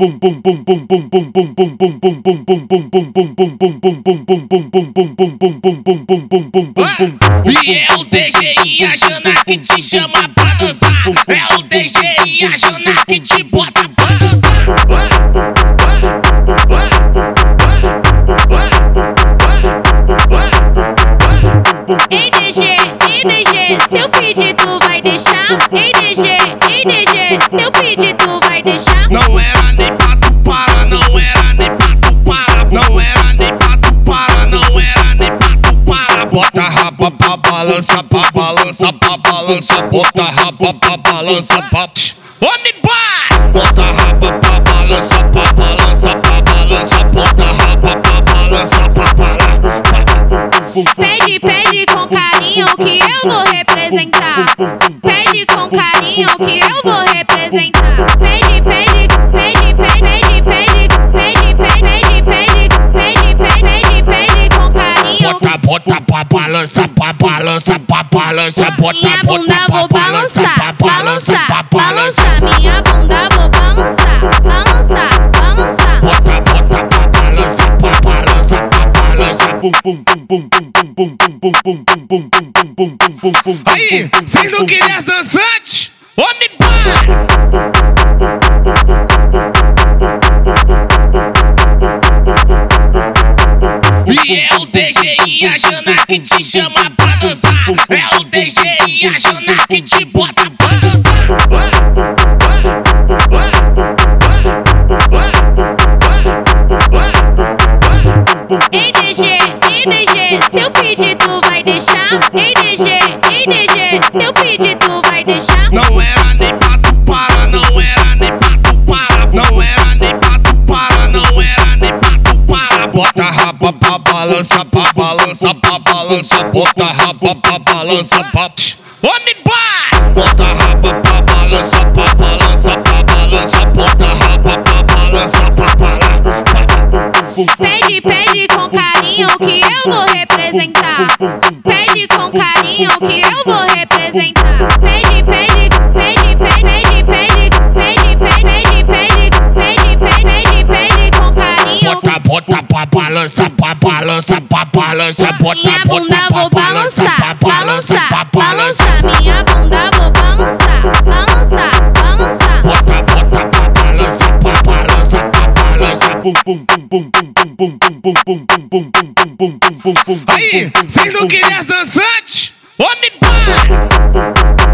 E é o DG e a Jana que te chama pra dançar. É o DG e a Jana que te bota pra dançar. Ei DG, ei DG, seu pedido vai deixar? Ei DG, ei DG, seu pedido vai deixar? Não era nem pra tu parar, não era nem pra tu parar. Não era nem pra tu parar, não era nem pra tu parar. Bota a raba pra balança, pra balança, pra balança. Bota a raba pra balança, pra. Homem bar! Bota a raba pra balança, pra balança, pra balança. Bota a raba pra balança, pra parar. Pede, pede com carinho que eu vou representar. Pede com carinho que eu vou representar. Pede, pede, pede, pede, pede, pede, pede, pede, pede, pede, pede, pede com carinho. Bota, bota pra balança, pra balança, pra balança. Bota, Minha bota bunda vou balançar, balançar, balança. balançar. Minha bunda vou balançar, balançar, balançar. Bota, bota pra balança, pra balança, pra balança. Aí, vocês não queriam dançante? Homem! E é o DG e a Jana que te chama pra dançar. É o DG e a Jana que te bota pra dançar. Ei DG, ei DG, seu pedido vai deixar? Ei DG, ei DG, seu pedido vai deixar? Balança, pra balança, pra balança. Bota a raba pra balança, pra. Homem bar! Bota a raba pra balança, pra balança, pra balança. Bota a raba pra balança, pra parar. Pede, pede com carinho que eu vou representar. Pede com carinho que eu vou balança, pra balança, pra balança. Bota, Minha bota bunda vou balançar, balança, pra balançar, balança. balançar. Minha bunda vou balançar, balançar, balançar. Bota, bota pra balança, pra balança, pra balança. Aí, vocês não queriam dançante? Homem bar!